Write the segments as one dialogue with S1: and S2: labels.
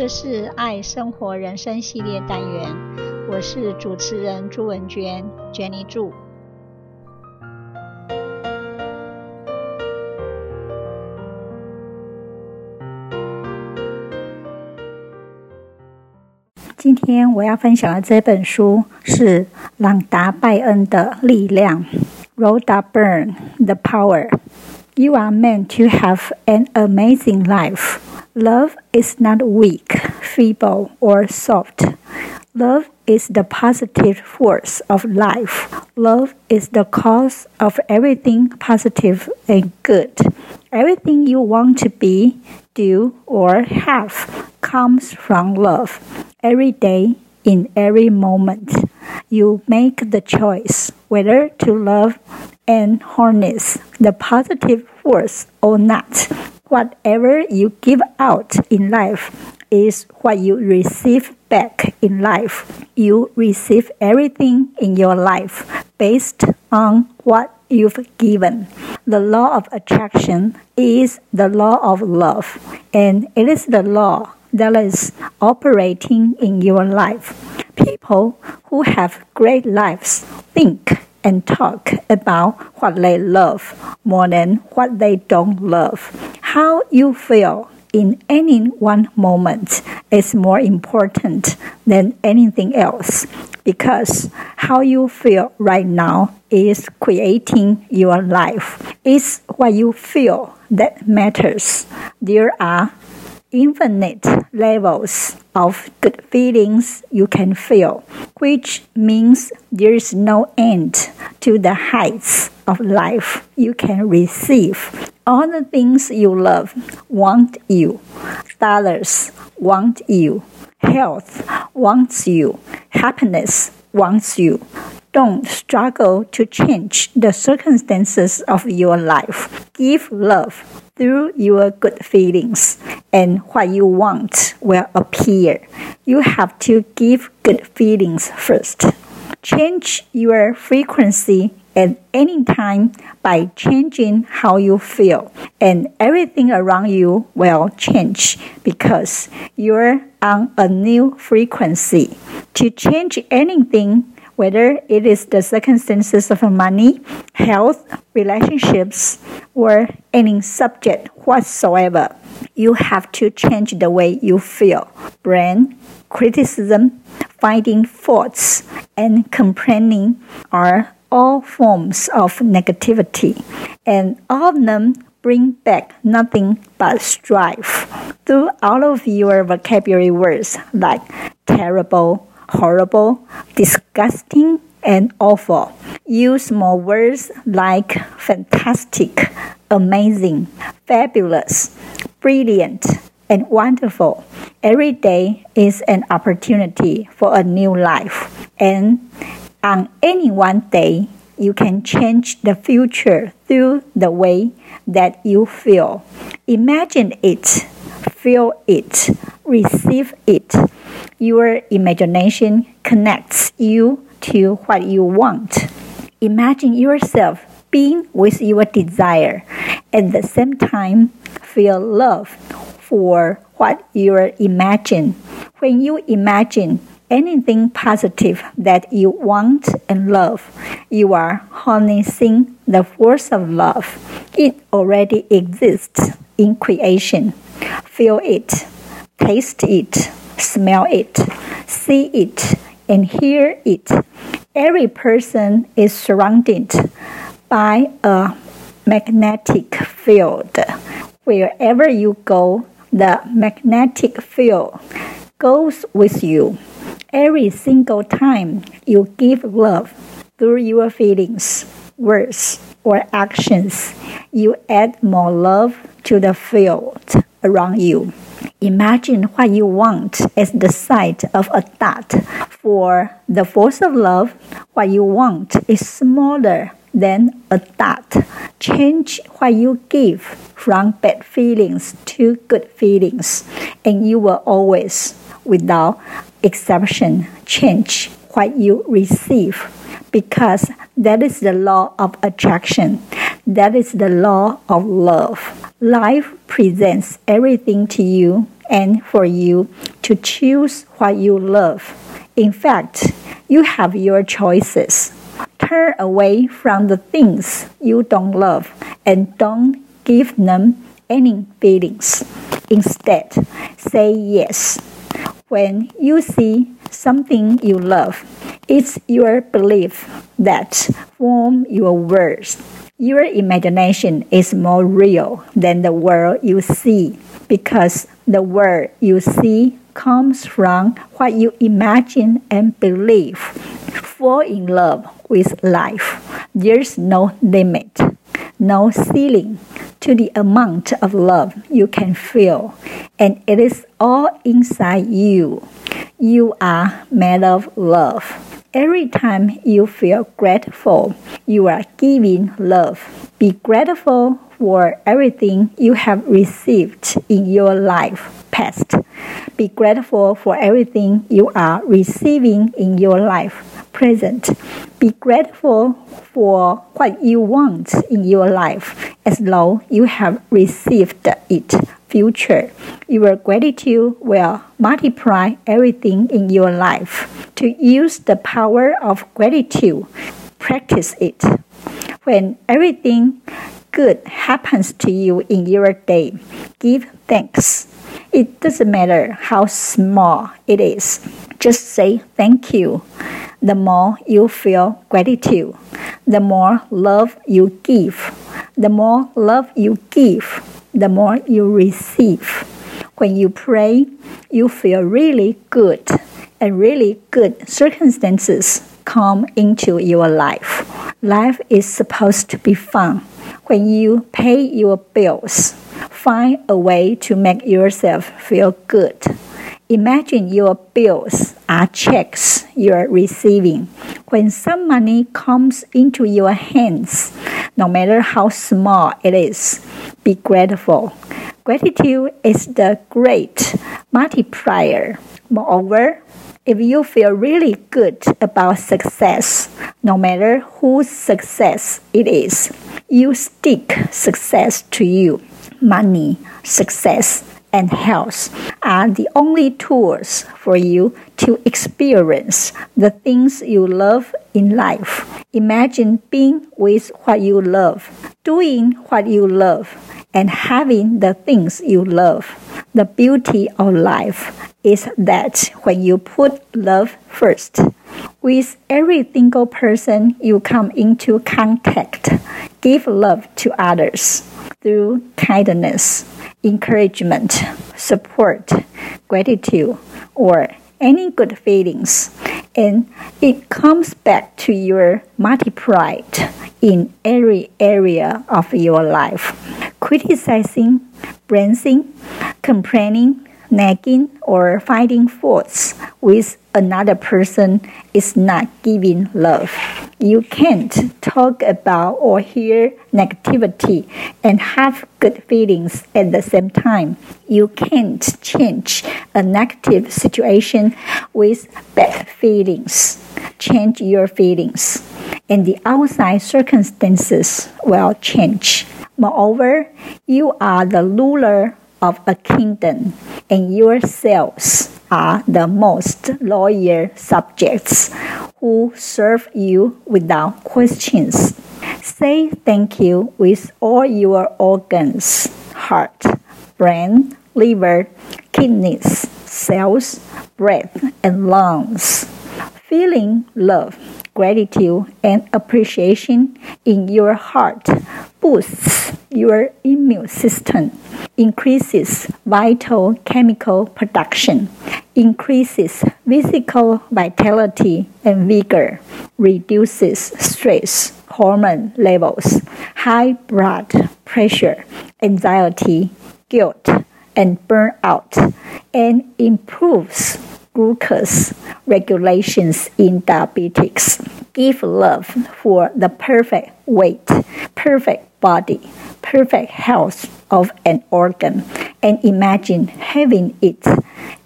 S1: 这是爱生活人生系列单元，我是主持人朱文娟，Jenny 祝。今天我要分享的这本书是朗达·拜恩的《力量》（Rhoda Byrne, The Power）。You are meant to have an amazing life. Love is not weak, feeble, or soft. Love is the positive force of life. Love is the cause of everything positive and good. Everything you want to be, do, or have comes from love. Every day, in every moment, you make the choice whether to love and harness the positive force or not. Whatever you give out in life is what you receive back in life. You receive everything in your life based on what you've given. The law of attraction is the law of love, and it is the law that is operating in your life. People who have great lives think and talk about what they love more than what they don't love. How you feel in any one moment is more important than anything else because how you feel right now is creating your life. It's what you feel that matters. There are infinite levels of good feelings you can feel, which means there is no end to the heights of life you can receive. All the things you love want you. Dollars want you. Health wants you. Happiness wants you. Don't struggle to change the circumstances of your life. Give love through your good feelings, and what you want will appear. You have to give good feelings first. Change your frequency at any time by changing how you feel, and everything around you will change because you're on a new frequency. To change anything, whether it is the circumstances of money, health, relationships, or any subject whatsoever, you have to change the way you feel. Brain, criticism, finding faults, and complaining are all forms of negativity, and all of them bring back nothing but strife. Through all of your vocabulary words like terrible, horrible, disgusting, and awful. Use more words like fantastic, amazing, fabulous, brilliant, and wonderful. Every day is an opportunity for a new life, and on any one day, you can change the future through the way that you feel. Imagine it, feel it, receive it. Your imagination connects you to what you want. Imagine yourself being with your desire. At the same time, feel love for what you imagine. When you imagine anything positive that you want and love, you are harnessing the force of love. It already exists in creation. Feel it, taste it, smell it, see it, and hear it. Every person is surrounded by a magnetic field. Wherever you go, the magnetic field goes with you. Every single time you give love through your feelings, words, or actions, you add more love to the field around you. Imagine what you want as the size of a dot. For the force of love, what you want is smaller than a dot. Change what you give from bad feelings to good feelings, and you will always, without exception, change what you receive because that is the law of attraction. That is the law of love. Life presents everything to you and for you to choose what you love. In fact, you have your choices. Turn away from the things you don't love and don't give them any feelings. Instead, say yes. When you see something you love, it's your belief that form your words. Your imagination is more real than the world you see because the world you see comes from what you imagine and believe. Fall in love with life. There's no limit, no ceiling to the amount of love you can feel, and it is all inside you. You are made of love. Every time you feel grateful, you are giving love. Be grateful for everything you have received in your life past. Be grateful for everything you are receiving in your life present. Be grateful for what you want in your life as though you have received it future. Your gratitude will multiply everything in your life. To use the power of gratitude, practice it. When everything good happens to you in your day, give thanks. It doesn't matter how small it is. Just say thank you. The more you feel gratitude, the more love you give. The more love you give, the more you receive. When you pray, you feel really good, and really good circumstances come into your life. Life is supposed to be fun. When you pay your bills, find a way to make yourself feel good. Imagine your bills are checks you're receiving. When some money comes into your hands, no matter how small it is, be grateful. Gratitude is the great multiplier. Moreover, if you feel really good about success, no matter whose success it is, you stick success to you. Money, success, and health are the only tools for you to experience the things you love in life. Imagine being with what you love, doing what you love, and having the things you love. The beauty of life is that when you put love first, with every single person you come into contact, give love to others through kindness encouragement, support, gratitude, or any good feelings, and it comes back to your multiplied in every area of your life. Criticizing, branding, complaining, nagging, or finding faults with another person is not giving love. You can't talk about or hear negativity and have good feelings at the same time. You can't change a negative situation with bad feelings. Change your feelings, and the outside circumstances will change. Moreover, you are the ruler of a kingdom, and your cells are the most loyal subjects who serve you without questions. Say thank you with all your organs heart, brain, liver, kidneys, cells, breath, and lungs. Feeling love, gratitude, and appreciation in your heart boosts your immune system increases vital chemical production, increases physical vitality and vigor, reduces stress hormone levels, high blood pressure, anxiety, guilt, and burnout, and improves glucose regulations in diabetics. Give love for the perfect weight, perfect body, perfect health of an organ, and imagine having it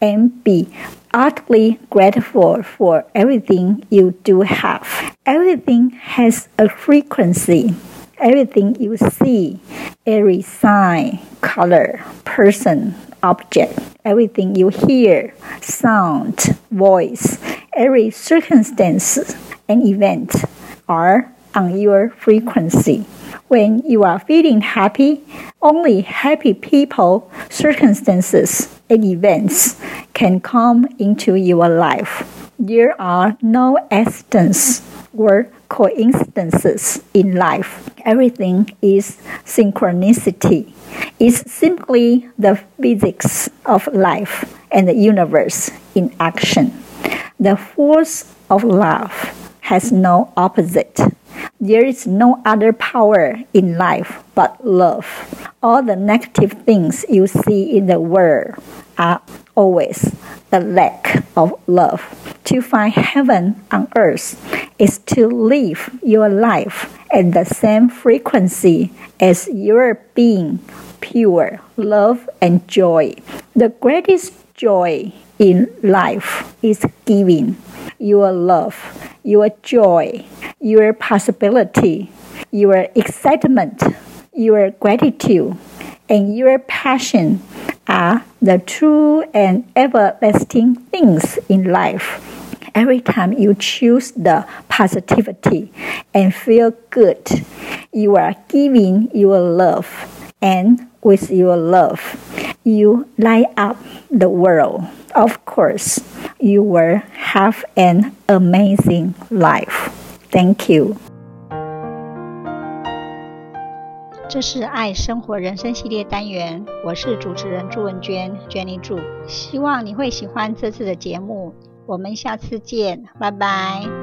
S1: and be utterly grateful for everything you do have. Everything has a frequency. Everything you see, every sign, color, person, object, everything you hear, sound, voice, every circumstance and event are on your frequency. When you are feeling happy, only happy people, circumstances, and events can come into your life. There are no accidents or coincidences in life. Everything is synchronicity. It's simply the physics of life and the universe in action. The force of love has no opposite. There is no other power in life but love. All the negative things you see in the world are always the lack of love. To find heaven on earth is to live your life at the same frequency as your being, pure love and joy. The greatest joy in life is giving your love, your joy, your possibility, your excitement, your gratitude, and your passion are the true and everlasting things in life. Every time you choose the positivity and feel good, you are giving your love, and with your love, you light up the world. Of course, you will have an amazing life. Thank you. 这是爱生活人生系列单元，我是主持人朱文娟，Jenny 祝，希望你会喜欢这次的节目，我们下次见，拜拜。